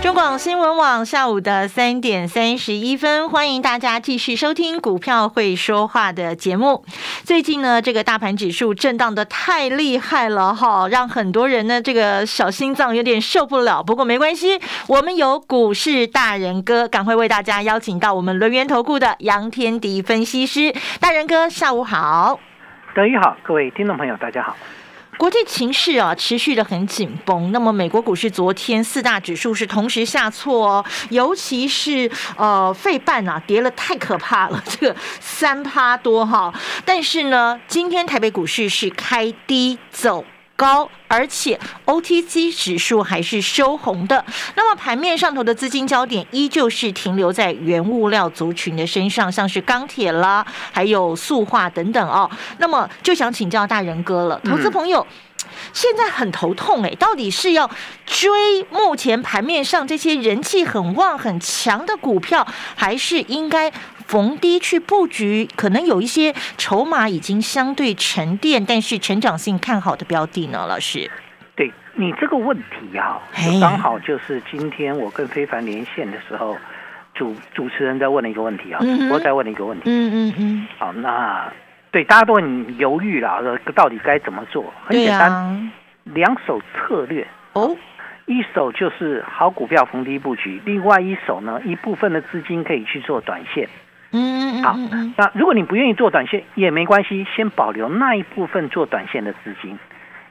中广新闻网下午的三点三十一分，欢迎大家继续收听《股票会说话》的节目。最近呢，这个大盘指数震荡的太厉害了哈，让很多人呢这个小心脏有点受不了。不过没关系，我们有股市大人哥，赶快为大家邀请到我们轮源投顾的杨天迪分析师大人哥，下午好。德宇好，各位听众朋友，大家好。国际情势啊，持续的很紧绷。那么，美国股市昨天四大指数是同时下挫哦，尤其是呃，费半啊，跌了太可怕了，这个三趴多哈。但是呢，今天台北股市是开低走。高，而且 OTC 指数还是收红的。那么盘面上头的资金焦点依旧是停留在原物料族群的身上，像是钢铁啦，还有塑化等等哦。那么就想请教大人哥了，投资朋友现在很头痛哎，到底是要追目前盘面上这些人气很旺很强的股票，还是应该？逢低去布局，可能有一些筹码已经相对沉淀，但是成长性看好的标的呢？老师，对你这个问题啊，刚好就是今天我跟非凡连线的时候，主主持人在问了一个问题啊，主播在问了一个问题。嗯嗯嗯。好，那对大家都很犹豫了，到底该怎么做？很简单，两手策略哦。一手就是好股票逢低布局，另外一手呢，一部分的资金可以去做短线。嗯，好。那如果你不愿意做短线也没关系，先保留那一部分做短线的资金，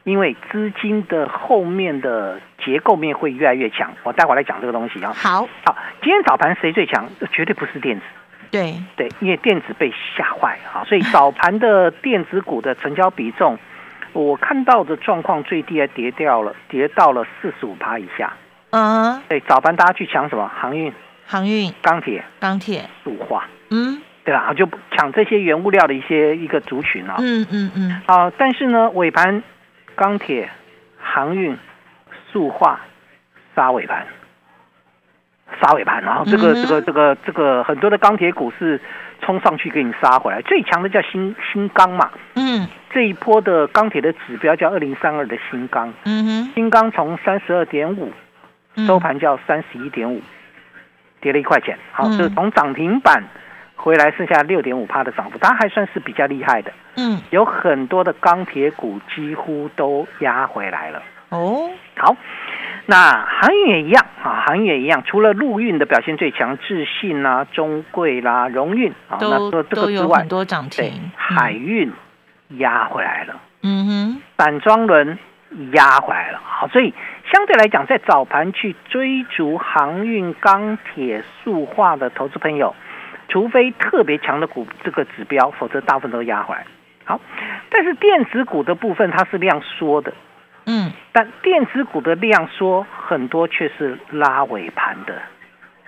因为资金的后面的结构面会越来越强。我待会来讲这个东西啊。好，好。今天早盘谁最强？绝对不是电子。对对，因为电子被吓坏啊，所以早盘的电子股的成交比重，我看到的状况最低还跌掉了，跌到了四十五趴以下。嗯，对，早盘大家去抢什么？航运、航运、钢铁、钢铁、塑化。嗯，对吧？就抢这些原物料的一些一个族群啊。嗯嗯嗯。啊，但是呢，尾盘钢铁、航运、塑化杀尾盘，杀尾盘，然后这个这个这个这个很多的钢铁股是冲上去给你杀回来，最强的叫新新钢嘛。嗯。这一波的钢铁的指标叫二零三二的新钢。嗯哼。新钢从三十二点五收盘叫三十一点五，跌了一块钱。好，是从涨停板。回来剩下六点五帕的涨幅，它还算是比较厉害的。嗯，有很多的钢铁股几乎都压回来了。哦，好，那航运也一样啊，航运也一样，除了陆运的表现最强，智信啦、中贵啦、荣运啊，那都都有很多涨停。海运压回来了。嗯哼，板装轮压回来了。好，所以相对来讲，在早盘去追逐航运、钢铁、塑化的投资朋友。除非特别强的股这个指标，否则大部分都压回来。好，但是电子股的部分它是量缩的，嗯，但电子股的量缩很多却是拉尾盘的，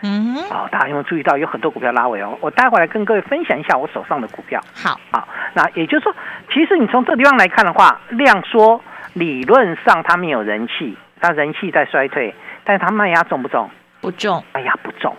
嗯，好，大家有没有注意到有很多股票拉尾哦？我待会来跟各位分享一下我手上的股票。好，好，那也就是说，其实你从这个地方来看的话，量缩理论上它没有人气，它人气在衰退，但是它卖压重不重？不重，哎呀不重。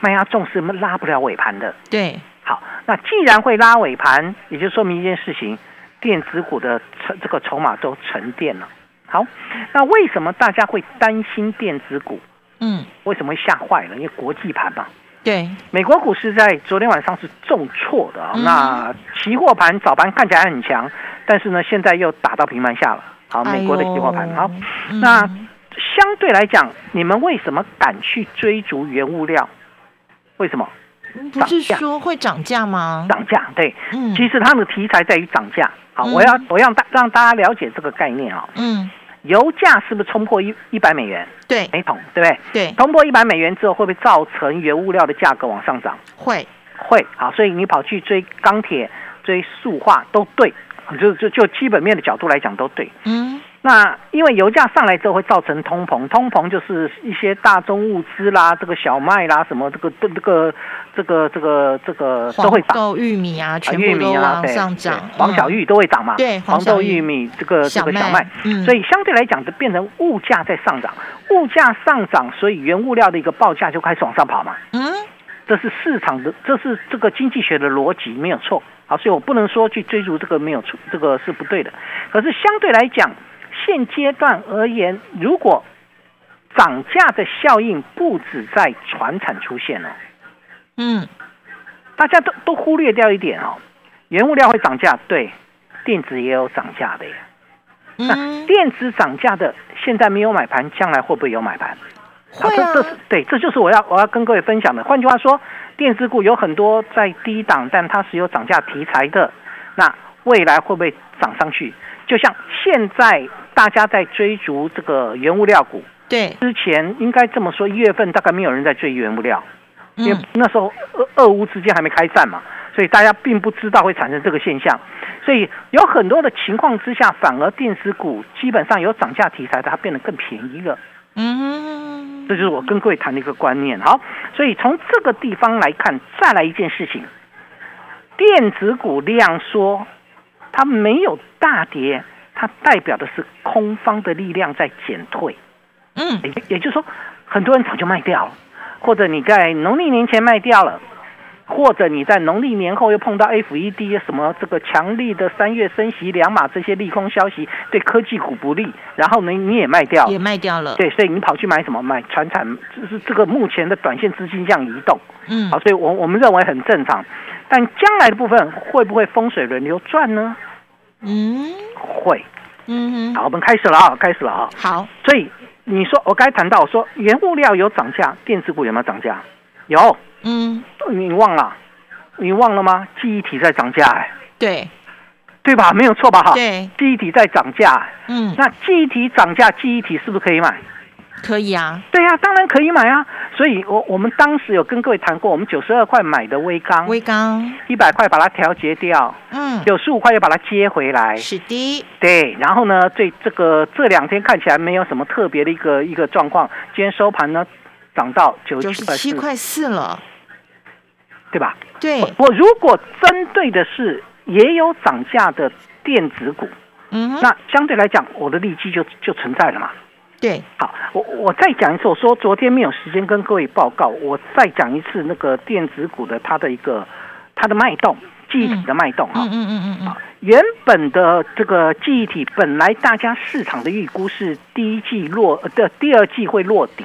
卖压重是拉不了尾盘的。对，好，那既然会拉尾盘，也就说明一件事情，电子股的筹这个筹码都沉淀了。好，那为什么大家会担心电子股？嗯，为什么会吓坏了？因为国际盘嘛。对，美国股市在昨天晚上是重挫的啊。那期货盘早盘看起来很强，但是呢，现在又打到平盘下了。好，美国的期货盘。好，那相对来讲，你们为什么敢去追逐原物料？为什么？不是说会涨价吗？涨价，对，嗯，其实它的题材在于涨价。好，我要我让大让大家了解这个概念啊。嗯，油价是不是冲破一一百美元？对，每桶，对不对？对，冲破一百美元之后，会不会造成原物料的价格往上涨？会，会。好，所以你跑去追钢铁、追塑化都对，就就就基本面的角度来讲都对。嗯，那因为油价上来之后会造成通膨，通膨就是一些大宗物资啦，这个小麦啦，什么这个这个这个这个这个都会涨，玉米啊，全部都往上涨，黄小玉都会涨嘛，对，黄豆、玉米这个这个小麦，所以相对来讲就变成物价在上涨，物价上涨，所以原物料的一个报价就开始往上跑嘛，嗯，这是市场的，这是这个经济学的逻辑没有错，好，所以我不能说去追逐这个没有错，这个是不对的，可是相对来讲。现阶段而言，如果涨价的效应不止在船产出现了，嗯，大家都都忽略掉一点哦，原物料会涨价，对，电子也有涨价的呀。那电子涨价的，现在没有买盘，将来会不会有买盘？会啊。这这是对，这就是我要我要跟各位分享的。换句话说，电子股有很多在低档，但它是有涨价题材的，那未来会不会涨上去？就像现在。大家在追逐这个原物料股，对，之前应该这么说，一月份大概没有人在追原物料，因为那时候俄俄乌之间还没开战嘛，所以大家并不知道会产生这个现象，所以有很多的情况之下，反而电子股基本上有涨价题材的，它变得更便宜了。嗯，这就是我跟各位谈的一个观念。好，所以从这个地方来看，再来一件事情，电子股量缩，它没有大跌。它代表的是空方的力量在减退，嗯，也也就是说，很多人早就卖掉了，或者你在农历年前卖掉了，或者你在农历年后又碰到 F E D 什么这个强力的三月升息两码这些利空消息对科技股不利，然后呢你也卖掉，也卖掉了，对，所以你跑去买什么？买船产，就是这个目前的短线资金这样移动，嗯，好，所以我我们认为很正常，但将来的部分会不会风水轮流转呢？嗯，会，嗯哼，好，我们开始了啊，开始了啊。好，所以你说我刚才谈到说原物料有涨价，电子股有没有涨价？有，嗯，你忘了？你忘了吗？记忆体在涨价，哎，对，对吧？没有错吧？哈，对，记忆体在涨价，嗯，那记忆体涨价，记忆体是不是可以买？可以啊，对呀，当然可以买啊。所以，我我们当时有跟各位谈过，我们九十二块买的微钢，微钢一百块把它调节掉，嗯，九十五块又把它接回来，是的，对。然后呢，这这个这两天看起来没有什么特别的一个一个状况，今天收盘呢涨到九十七块四了，对吧？对。我如果针对的是也有涨价的电子股，嗯，那相对来讲，我的利基就就存在了嘛。对，好，我我再讲一次，我说昨天没有时间跟各位报告，我再讲一次那个电子股的它的一个它的脉动，记忆体的脉动啊，嗯嗯嗯嗯，啊，原本的这个记忆体本来大家市场的预估是第一季落的第二季会落底，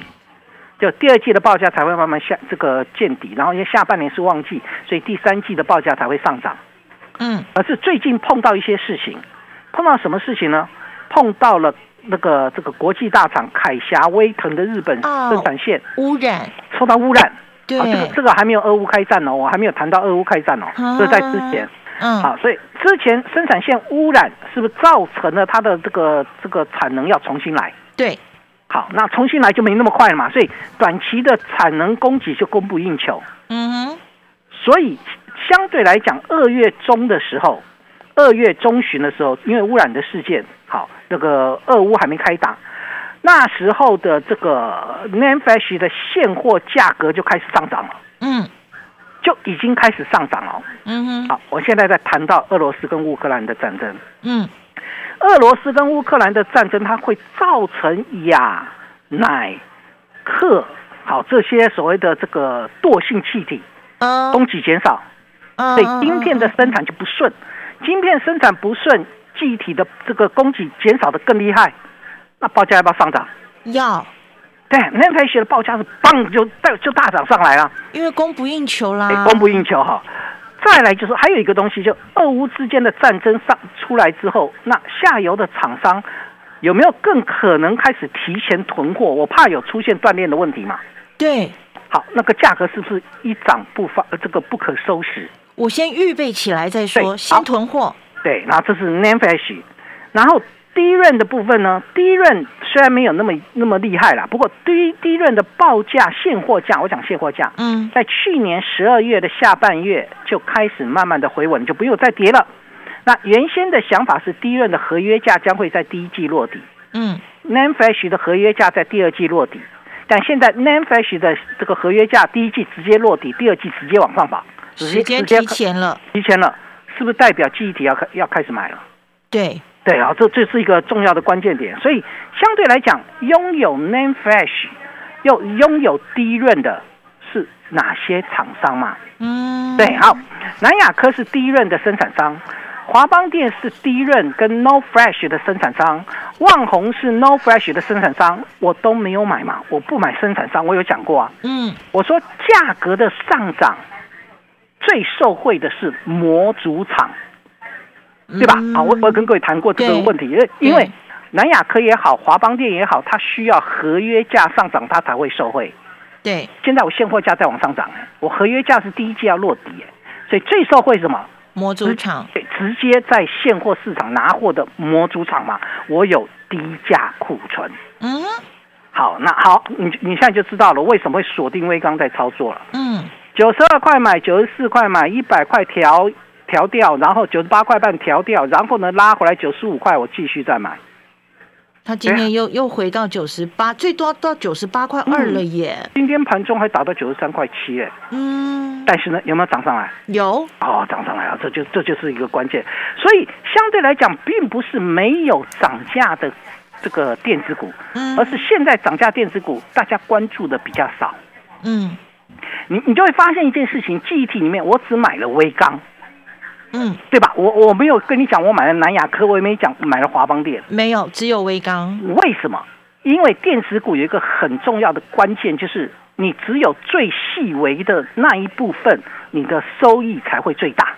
就第二季的报价才会慢慢下这个见底，然后因为下半年是旺季，所以第三季的报价才会上涨，嗯，而是最近碰到一些事情，碰到什么事情呢？碰到了。那个这个国际大厂凯霞威腾的日本生产线污染，受到污染。对，这个这个还没有俄乌开战哦，我还没有谈到俄乌开战哦，这是在之前。嗯，好，所以之前生产线污染是不是造成了它的这个这个产能要重新来？对，好，那重新来就没那么快了嘛，所以短期的产能供给就供不应求。嗯哼，所以相对来讲，二月中的时候。二月中旬的时候，因为污染的事件，好，那个俄乌还没开打，那时候的这个 NAND Flash 的现货价格就开始上涨了，嗯，就已经开始上涨了，嗯哼，好，我现在在谈到俄罗斯跟乌克兰的战争，嗯，俄罗斯跟乌克兰的战争，它会造成亚、奶、克，好，这些所谓的这个惰性气体，供给减少，所以晶片的生产就不顺。晶片生产不顺，记忆体的这个供给减少的更厉害，那报价要不要上涨？要。对，那台写的报价是嘣就大就大涨上来了，因为供不应求啦。供不应求哈。再来就是还有一个东西，就俄乌之间的战争上出来之后，那下游的厂商有没有更可能开始提前囤货？我怕有出现断链的问题嘛。对。好，那个价格是不是一涨不发？这个不可收拾。我先预备起来再说，先囤货。对，然后这是 NAND Flash，然后低润的部分呢？低润虽然没有那么那么厉害啦，不过低低润的报价现货价，我讲现货价，嗯，在去年十二月的下半月就开始慢慢的回稳，就不用再跌了。那原先的想法是第一轮的合约价将会在第一季落底，嗯，NAND Flash 的合约价在第二季落底，但现在 NAND Flash 的这个合约价第一季直接落底，第二季直接往上跑，直接提前了，提前了，是不是代表记忆体要开要开始买了？对，对啊，这这是一个重要的关键点，所以相对来讲，拥有 Name Flash 又拥有低润的是哪些厂商嘛？嗯，对，好，南亚科是第一任的生产商。华邦电是第一任跟 No Fresh 的生产商，旺宏是 No Fresh 的生产商，我都没有买嘛，我不买生产商，我有讲过啊。嗯，我说价格的上涨最受惠的是模组厂，对吧？啊，我我跟各位谈过这个问题，因为因为南亚科也好，华邦电也好，它需要合约价上涨，它才会受惠。对，现在我现货价在往上涨，我合约价是第一季要落底，所以最受惠什么？模组厂对，直接在现货市场拿货的模组厂嘛，我有低价库存。嗯，好，那好，你你现在就知道了为什么会锁定微钢在操作了。嗯，九十二块买，九十四块买，一百块调调掉，然后九十八块半调掉，然后呢拉回来九十五块，我继续再买。他今天又又回到九十八，最多到九十八块二了耶！今天盘中还达到九十三块七哎，嗯，但是呢，有没有涨上来？有哦，涨上来了，这就这就是一个关键。所以相对来讲，并不是没有涨价的这个电子股，而是现在涨价电子股大家关注的比较少。嗯，你你就会发现一件事情，记忆体里面我只买了微钢。嗯，对吧？我我没有跟你讲，我买了南亚科，我也没讲买了华邦电，没有，只有微刚。为什么？因为电子股有一个很重要的关键，就是你只有最细微的那一部分，你的收益才会最大。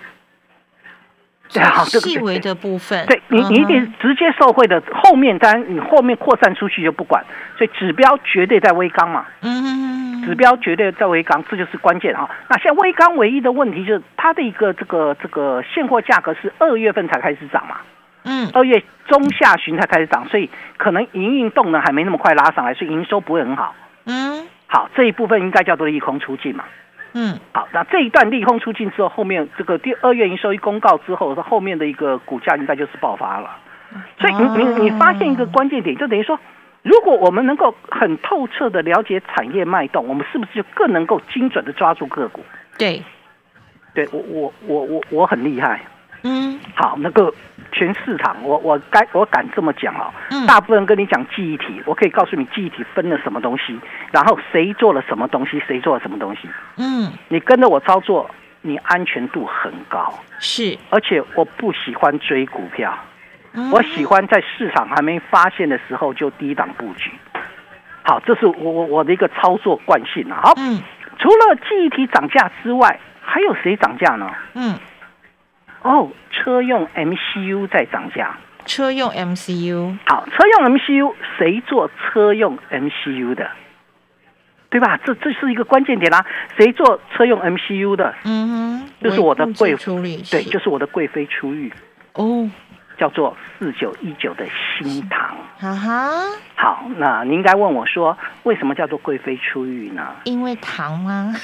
细微的部分，对你，你一定直接受贿的，后面单你后面扩散出去就不管，所以指标绝对在微钢嘛。嗯，指标绝对在微钢，这就是关键哈。那现在微钢唯一的问题就是它的一个这个这个现货价格是二月份才开始涨嘛。嗯，二月中下旬才开始涨，所以可能营运动能还没那么快拉上来，所以营收不会很好。嗯，好，这一部分应该叫做利空出尽嘛。嗯，好，那这一段利空出尽之后，后面这个第二月营收一公告之后，它后面的一个股价应该就是爆发了。所以你你你发现一个关键点，就等于说，如果我们能够很透彻的了解产业脉动，我们是不是就更能够精准的抓住个股？对，对我我我我我很厉害。嗯，好，那个全市场，我我该我敢这么讲哦。嗯，大部分人跟你讲记忆体，我可以告诉你记忆体分了什么东西，然后谁做了什么东西，谁做了什么东西。嗯，你跟着我操作，你安全度很高。是，而且我不喜欢追股票，我喜欢在市场还没发现的时候就低档布局。好，这是我我我的一个操作惯性啊。好，嗯，除了记忆体涨价之外，还有谁涨价呢？嗯。哦，车用 MCU 在涨价。车用 MCU，好，车用 MCU 谁做车用 MCU 的？对吧？这这是一个关键点啦。谁做车用 MCU 的？嗯哼，就是我的贵出力，对，就是我的贵妃出狱。哦。叫做四九一九的新塘，哈哈。好，那你应该问我说，为什么叫做贵妃出狱呢？因为糖吗？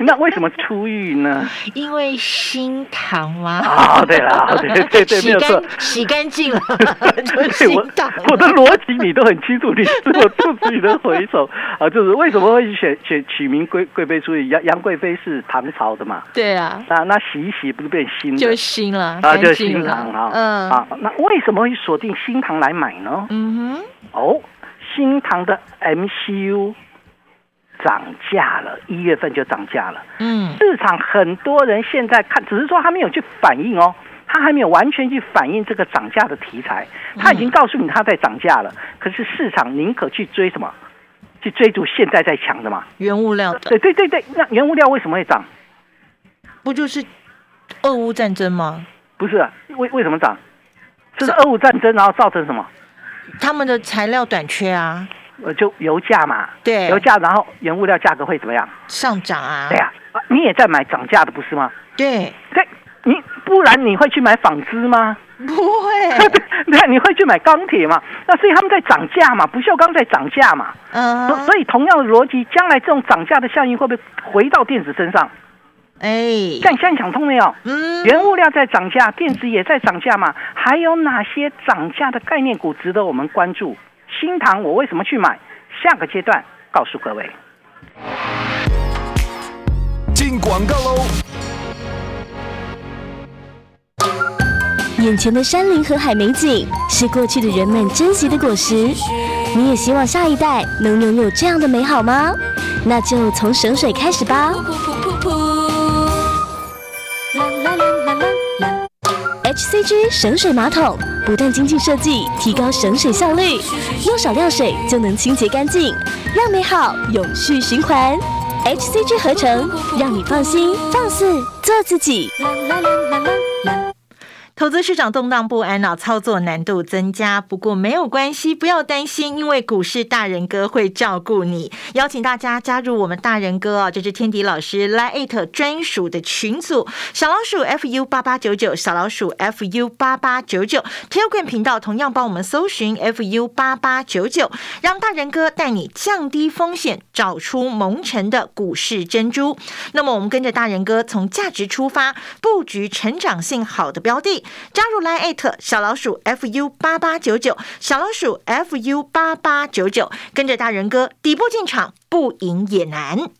那为什么出狱呢？因为新糖吗？啊，对了，对 对对，没有错，洗干净了。我我的逻辑你都很清楚，你是我肚子里的回首啊，就是为什么会选选取名贵贵妃出狱？杨杨贵妃是唐朝的嘛？对啊。那那洗一洗不是变新？就新了。啊，就是新唐啊，嗯，啊，那为什么会锁定新唐来买呢？嗯哼，哦，新唐的 MCU 涨价了，一月份就涨价了。嗯，市场很多人现在看，只是说他没有去反应哦，他还没有完全去反映这个涨价的题材。他已经告诉你他在涨价了，可是市场宁可去追什么？去追逐现在在抢的嘛？原物料的。对对对对，那原物料为什么会涨？不就是俄乌战争吗？不是，为为什么涨？这是俄乌战争，然后造成什么？他们的材料短缺啊。呃，就油价嘛。对。油价，然后原物料价格会怎么样？上涨啊。对呀，你也在买涨价的，不是吗？对。对，你不然你会去买纺织吗？不会。对，你会去买钢铁吗？那所以他们在涨价嘛，不锈钢在涨价嘛。嗯。所以同样的逻辑，将来这种涨价的效应会不会回到电子身上？哎，但现在想通没有？嗯，原物料在涨价，电子也在涨价嘛。还有哪些涨价的概念股值得我们关注？新塘我为什么去买？下个阶段告诉各位。进广告喽！眼前的山林和海美景是过去的人们珍惜的果实，你也希望下一代能拥有这样的美好吗？那就从省水开始吧。HCG 省水马桶不但精进设计，提高省水效率，用少量水就能清洁干净，让美好永续循环。HCG 合成，让你放心放肆做自己。啦啦啦啦啦投资市场动荡不安啊，操作难度增加。不过没有关系，不要担心，因为股市大人哥会照顾你。邀请大家加入我们大人哥啊，这是天迪老师 Lite 专属的群组，小老鼠 fu 八八九九，小老鼠 fu 八八九九，Telegram 频道同样帮我们搜寻 fu 八八九九，让大人哥带你降低风险，找出蒙尘的股市珍珠。那么我们跟着大人哥从价值出发，布局成长性好的标的。加入来艾特小老鼠 fu 八八九九，小老鼠 fu 八八九九，跟着大人哥底部进场，不赢也难。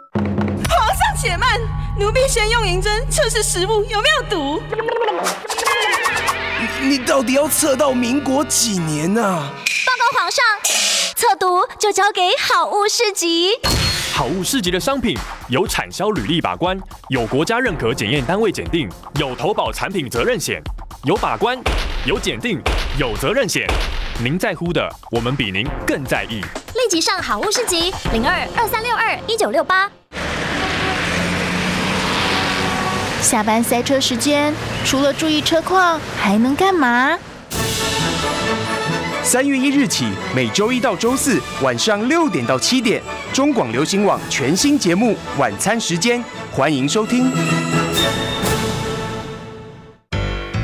且慢，奴婢先用银针测试食物有没有毒。你到底要测到民国几年呢？报告皇上，测毒就交给好物市集。好物市集的商品有产销履历把关，有国家认可检验单位检定，有投保产品责任险，有把关，有检定，有责任险。您在乎的，我们比您更在意。立即上好物市集零二二三六二一九六八。下班塞车时间，除了注意车况，还能干嘛？三月一日起，每周一到周四晚上六点到七点，中广流行网全新节目《晚餐时间》，欢迎收听。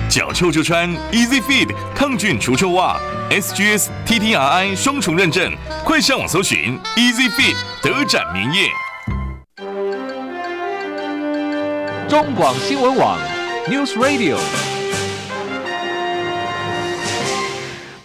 脚臭就穿 Easy Feed 抗菌除臭袜，SGS TTRI 双重认证，快上网搜寻 Easy Feed 德展名业。中广新闻网，News Radio。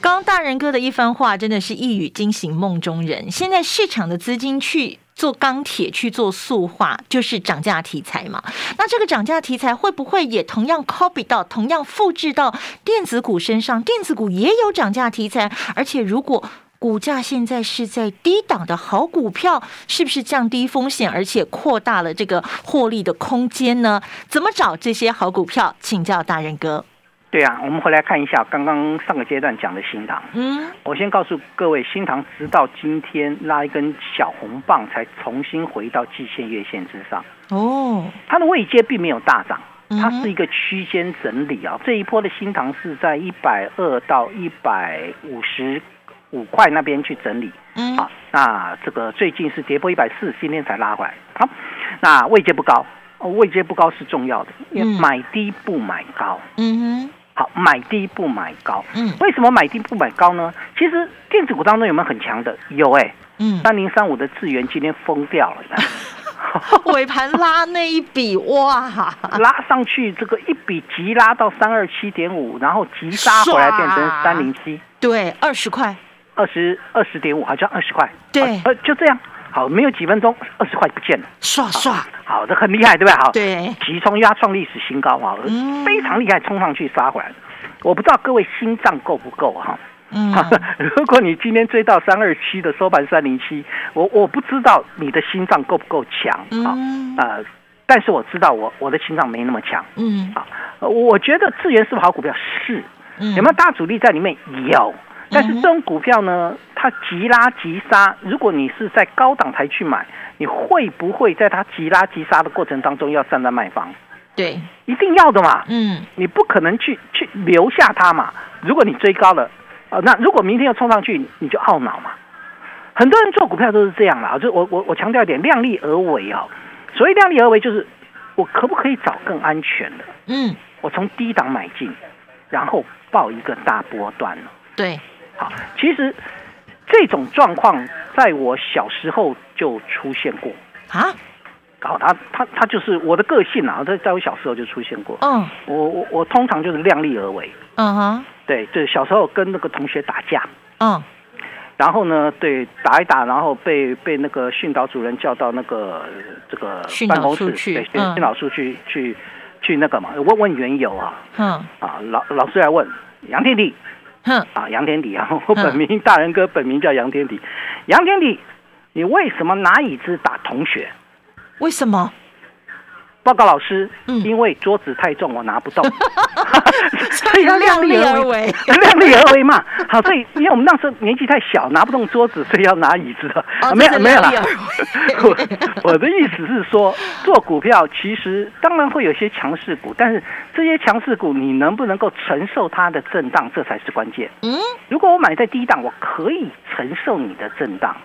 刚大人哥的一番话，真的是一语惊醒梦中人。现在市场的资金去做钢铁、去做塑化，就是涨价题材嘛。那这个涨价题材会不会也同样 copy 到、同样复制到电子股身上？电子股也有涨价题材，而且如果。股价现在是在低档的好股票，是不是降低风险，而且扩大了这个获利的空间呢？怎么找这些好股票？请教大人哥。对啊，我们回来看一下刚刚上个阶段讲的新塘。嗯，我先告诉各位，新塘直到今天拉一根小红棒，才重新回到季线、月线之上。哦，它的位阶并没有大涨，它是一个区间整理啊。这一波的新塘是在一百二到一百五十。五块那边去整理，嗯，好，那这个最近是跌破一百四，今天才拉回来，好，那位阶不高，位阶不高是重要的，买低不买高，嗯哼，好，买低不买高，嗯，为什么买低不买高呢？其实电子股当中有没有很强的？有哎，嗯，三零三五的智源今天疯掉了，尾盘拉那一笔哇，拉上去这个一笔急拉到三二七点五，然后急杀回来变成三零七，对，二十块。二十二十点五，好像二十块。对，呃，就这样，好，没有几分钟，二十块不见了，刷刷，好，这很厉害，对吧？好，对，急冲压创历史新高啊，非常厉害，冲上去杀回来。我不知道各位心脏够不够哈？嗯，如果你今天追到三二七的收盘三零七，我我不知道你的心脏够不够强啊？呃，但是我知道我我的心脏没那么强。嗯，啊，我觉得智源是不是好股票？是，有没有大主力在里面？有。但是这种股票呢，它急拉急杀，如果你是在高档才去买，你会不会在它急拉急杀的过程当中要站在卖方？对，一定要的嘛。嗯，你不可能去去留下它嘛。如果你追高了，啊，那如果明天要冲上去，你就懊恼嘛。很多人做股票都是这样啦，就我我我强调一点，量力而为啊。所谓量力而为，就是我可不可以找更安全的？嗯，我从低档买进，然后报一个大波段了。对，好，其实这种状况在我小时候就出现过啊。好，他他他就是我的个性啊，在在我小时候就出现过。嗯，我我我通常就是量力而为。嗯哼，对，就是小时候跟那个同学打架。嗯。然后呢？对，打一打，然后被被那个训导主任叫到那个这个办公室，对，训导处去去去那个嘛，问问缘由啊。嗯。啊，老老师来问杨天地。哼。啊，杨天理啊，我本名大人哥，本名叫杨天理。杨天理，你为什么拿椅子打同学？为什么？报告老师，嗯，因为桌子太重，我拿不动，所以要量力而为，量力而为嘛。好，所以因为我们那时候年纪太小，拿不动桌子，所以要拿椅子的。没有没有啦。我的意思是说，做股票其实当然会有些强势股，但是这些强势股你能不能够承受它的震荡，这才是关键。嗯，如果我买在低档，我可以承受你的震荡。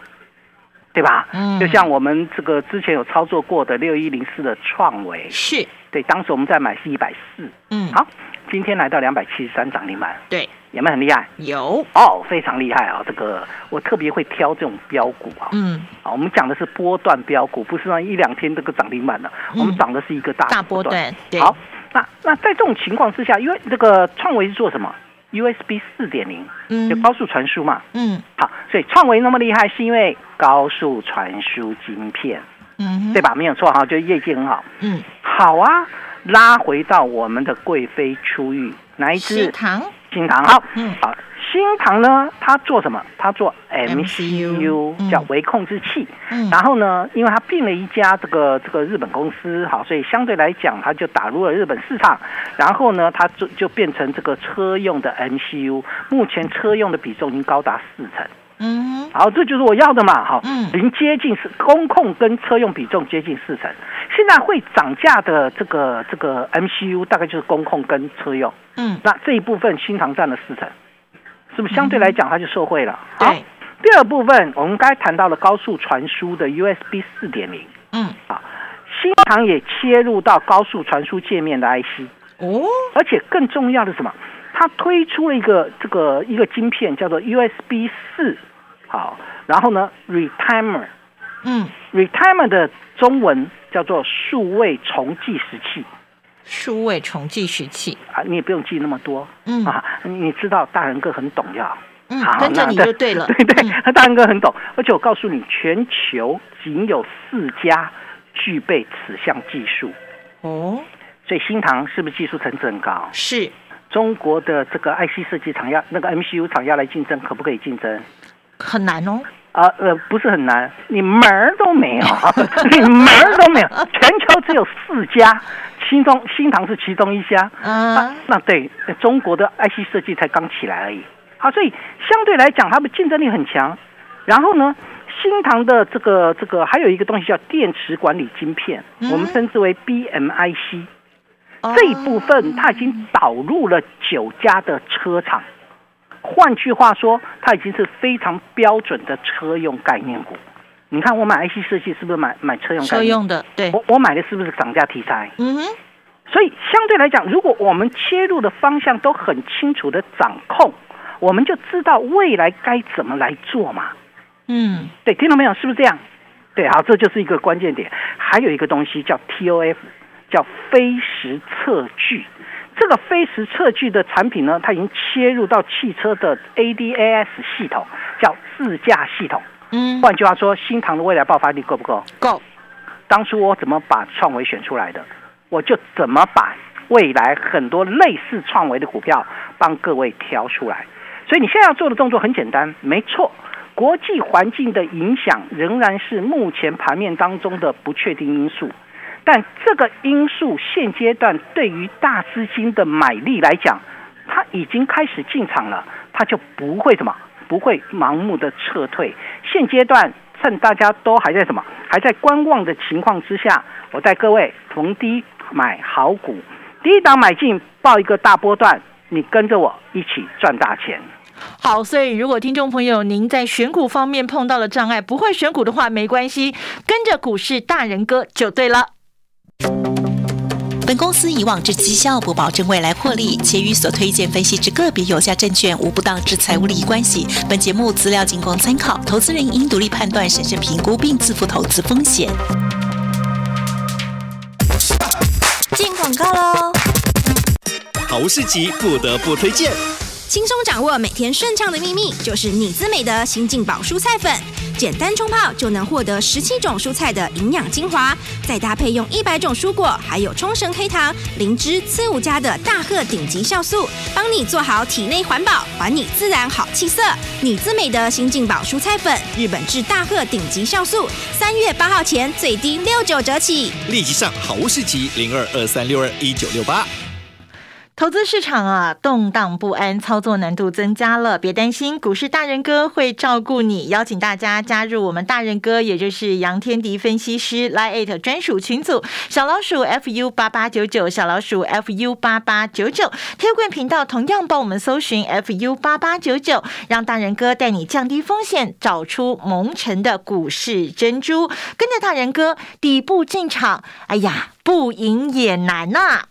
对吧？嗯，就像我们这个之前有操作过的六一零四的创维，是对，当时我们在买是一百四，嗯，好，今天来到两百七十三涨停板，对，有没有很厉害？有。哦，非常厉害啊！这个我特别会挑这种标股啊，嗯，啊，我们讲的是波段标股，不是那一两天这个涨停板的，我们涨的是一个大大波段。好，那那在这种情况之下，因为这个创维是做什么？USB 四点零，嗯，就高速传输嘛，嗯，好，所以创维那么厉害，是因为高速传输晶片，嗯，对吧？没有错哈，就业绩很好，嗯，好啊，拉回到我们的贵妃出狱，哪一支？糖，新糖，好，嗯，好。新唐呢，它做什么？它做 MCU，叫微控制器。嗯，然后呢，因为它并了一家这个这个日本公司，好，所以相对来讲，它就打入了日本市场。然后呢，它就就变成这个车用的 MCU。目前车用的比重已经高达四成。嗯，好，这就是我要的嘛，好，已经接近是工控跟车用比重接近四成。现在会涨价的这个这个 MCU 大概就是工控跟车用。嗯，那这一部分新唐占了四成。是不是？相对来讲它就受惠了？好，第二部分我们刚才谈到了高速传输的 USB 四点零，嗯，好，新唐也切入到高速传输界面的 IC 哦，而且更重要的什么？它推出了一个这个一个晶片叫做 USB 四，好，然后呢，Retimer，嗯，Retimer 的中文叫做数位重计时器。数位重计时器。啊，你也不用记那么多，嗯。啊，你知道大人哥很懂呀，嗯，跟着你就对了，对 对，大人哥很懂，而且我告诉你，全球仅有四家具备此项技术，哦，所以新唐是不是技术层次很高？是，中国的这个 IC 设计厂要那个 MCU 厂要来竞争，可不可以竞争？很难哦。啊呃，不是很难，你门儿都没有，你门儿都没有，全球只有四家。新中新唐是其中一家，嗯，那对中国的 IC 设计才刚起来而已，好，所以相对来讲，他们竞争力很强。然后呢，新唐的这个这个还有一个东西叫电池管理晶片，我们称之为 BMIC，这一部分它已经导入了九家的车厂，换句话说，它已经是非常标准的车用概念股。你看我买 IC 设计是不是买买车用？车用的，对。我我买的是不是涨价题材？嗯哼。所以相对来讲，如果我们切入的方向都很清楚的掌控，我们就知道未来该怎么来做嘛。嗯，对，听到没有？是不是这样？对，好，这就是一个关键点。还有一个东西叫 TOF，叫非时测距。这个非时测距的产品呢，它已经切入到汽车的 ADAS 系统，叫自驾系统。嗯，换句话说，新唐的未来爆发力够不够？够。当初我怎么把创维选出来的，我就怎么把未来很多类似创维的股票帮各位挑出来。所以你现在要做的动作很简单，没错，国际环境的影响仍然是目前盘面当中的不确定因素，但这个因素现阶段对于大资金的买力来讲，它已经开始进场了，它就不会什么。不会盲目的撤退。现阶段趁大家都还在什么，还在观望的情况之下，我带各位逢低买好股，第一档买进，报一个大波段，你跟着我一起赚大钱。好，所以如果听众朋友您在选股方面碰到了障碍，不会选股的话，没关系，跟着股市大人哥就对了。本公司以往之绩效不保证未来获利，且与所推荐分析之个别有价证券无不当之财务利益关系。本节目资料仅供参考，投资人应独立判断、审慎评估并自负投资风险。进广告喽！好市集不得不推荐。轻松掌握每天顺畅的秘密，就是你滋美的新进宝蔬菜粉。简单冲泡就能获得十七种蔬菜的营养精华，再搭配用一百种蔬果，还有冲绳黑糖、灵芝、刺五加的大鹤顶级酵素，帮你做好体内环保，还你自然好气色。你滋美的新进宝蔬菜粉，日本制大鹤顶级酵素，三月八号前最低六九折起，立即上好物市集零二二三六二一九六八。投资市场啊，动荡不安，操作难度增加了。别担心，股市大人哥会照顾你。邀请大家加入我们大人哥，也就是杨天迪分析师 Line 专属群组，小老鼠 fu 八八九九，小老鼠 fu 八八九九。贴冠频道同样帮我们搜寻 fu 八八九九，让大人哥带你降低风险，找出蒙尘的股市珍珠。跟着大人哥底部进场，哎呀，不赢也难呐。